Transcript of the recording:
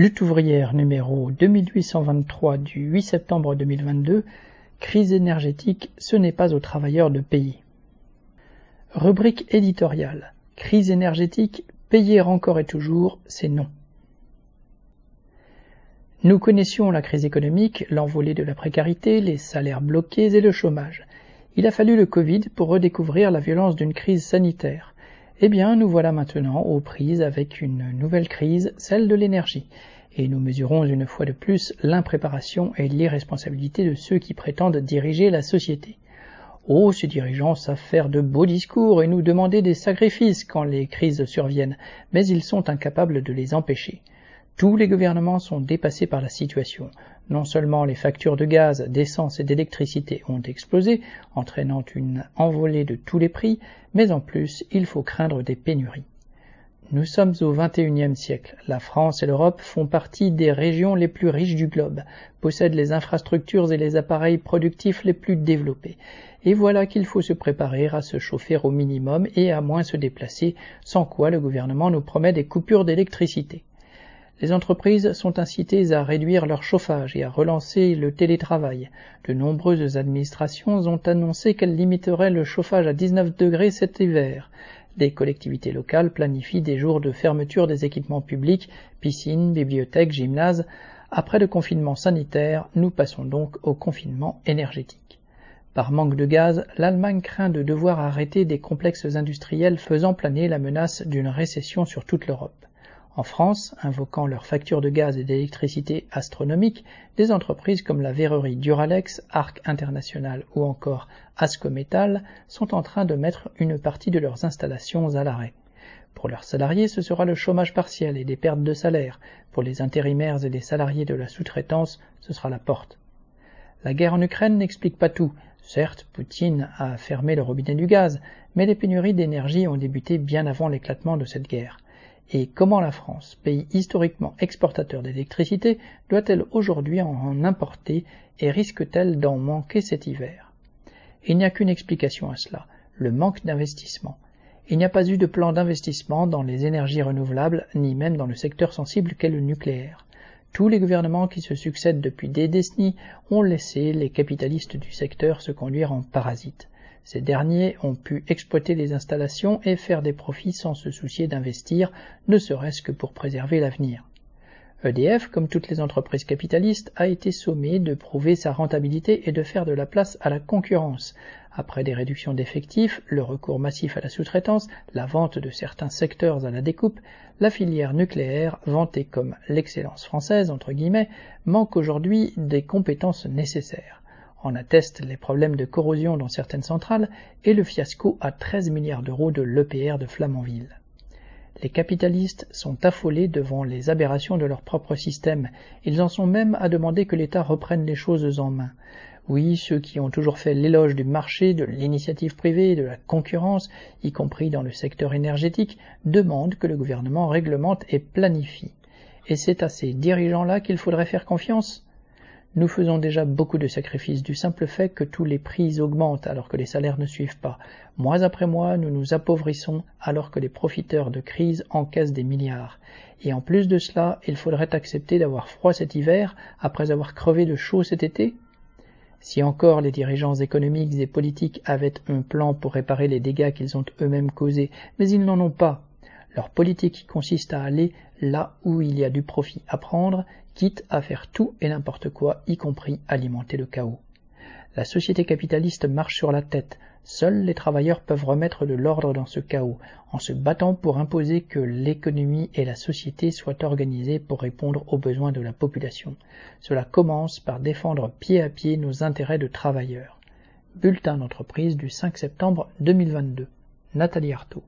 Lutte ouvrière numéro 2823 du 8 septembre 2022 Crise énergétique, ce n'est pas aux travailleurs de payer. Rubrique éditoriale Crise énergétique, payer encore et toujours, c'est non. Nous connaissions la crise économique, l'envolée de la précarité, les salaires bloqués et le chômage. Il a fallu le Covid pour redécouvrir la violence d'une crise sanitaire. Eh bien, nous voilà maintenant aux prises avec une nouvelle crise, celle de l'énergie. Et nous mesurons une fois de plus l'impréparation et l'irresponsabilité de ceux qui prétendent diriger la société. Oh, ces dirigeants savent faire de beaux discours et nous demander des sacrifices quand les crises surviennent, mais ils sont incapables de les empêcher. Tous les gouvernements sont dépassés par la situation. Non seulement les factures de gaz, d'essence et d'électricité ont explosé, entraînant une envolée de tous les prix, mais en plus, il faut craindre des pénuries. Nous sommes au XXIe siècle. La France et l'Europe font partie des régions les plus riches du globe, possèdent les infrastructures et les appareils productifs les plus développés. Et voilà qu'il faut se préparer à se chauffer au minimum et à moins se déplacer, sans quoi le gouvernement nous promet des coupures d'électricité. Les entreprises sont incitées à réduire leur chauffage et à relancer le télétravail. De nombreuses administrations ont annoncé qu'elles limiteraient le chauffage à 19 degrés cet hiver. Des collectivités locales planifient des jours de fermeture des équipements publics, piscines, bibliothèques, gymnases. Après le confinement sanitaire, nous passons donc au confinement énergétique. Par manque de gaz, l'Allemagne craint de devoir arrêter des complexes industriels faisant planer la menace d'une récession sur toute l'Europe. En France, invoquant leurs factures de gaz et d'électricité astronomiques, des entreprises comme la verrerie Duralex, Arc International ou encore Ascometal sont en train de mettre une partie de leurs installations à l'arrêt. Pour leurs salariés, ce sera le chômage partiel et des pertes de salaire. Pour les intérimaires et les salariés de la sous-traitance, ce sera la porte. La guerre en Ukraine n'explique pas tout. Certes, Poutine a fermé le robinet du gaz, mais les pénuries d'énergie ont débuté bien avant l'éclatement de cette guerre. Et comment la France, pays historiquement exportateur d'électricité, doit-elle aujourd'hui en importer et risque-t-elle d'en manquer cet hiver? Il n'y a qu'une explication à cela, le manque d'investissement. Il n'y a pas eu de plan d'investissement dans les énergies renouvelables, ni même dans le secteur sensible qu'est le nucléaire. Tous les gouvernements qui se succèdent depuis des décennies ont laissé les capitalistes du secteur se conduire en parasites. Ces derniers ont pu exploiter les installations et faire des profits sans se soucier d'investir, ne serait-ce que pour préserver l'avenir. EDF, comme toutes les entreprises capitalistes, a été sommé de prouver sa rentabilité et de faire de la place à la concurrence. Après des réductions d'effectifs, le recours massif à la sous-traitance, la vente de certains secteurs à la découpe, la filière nucléaire, vantée comme l'excellence française, entre guillemets, manque aujourd'hui des compétences nécessaires. En attestent les problèmes de corrosion dans certaines centrales et le fiasco à 13 milliards d'euros de l'EPR de Flamanville. Les capitalistes sont affolés devant les aberrations de leur propre système. Ils en sont même à demander que l'État reprenne les choses en main. Oui, ceux qui ont toujours fait l'éloge du marché, de l'initiative privée, de la concurrence, y compris dans le secteur énergétique, demandent que le gouvernement réglemente et planifie. Et c'est à ces dirigeants-là qu'il faudrait faire confiance nous faisons déjà beaucoup de sacrifices du simple fait que tous les prix augmentent alors que les salaires ne suivent pas. Mois après mois, nous nous appauvrissons alors que les profiteurs de crise encaissent des milliards. Et en plus de cela, il faudrait accepter d'avoir froid cet hiver après avoir crevé de chaud cet été si encore les dirigeants économiques et politiques avaient un plan pour réparer les dégâts qu'ils ont eux-mêmes causés, mais ils n'en ont pas. Leur politique consiste à aller là où il y a du profit à prendre, quitte à faire tout et n'importe quoi, y compris alimenter le chaos. La société capitaliste marche sur la tête. Seuls les travailleurs peuvent remettre de l'ordre dans ce chaos, en se battant pour imposer que l'économie et la société soient organisées pour répondre aux besoins de la population. Cela commence par défendre pied à pied nos intérêts de travailleurs. Bulletin d'entreprise du 5 septembre 2022. Nathalie Artaud.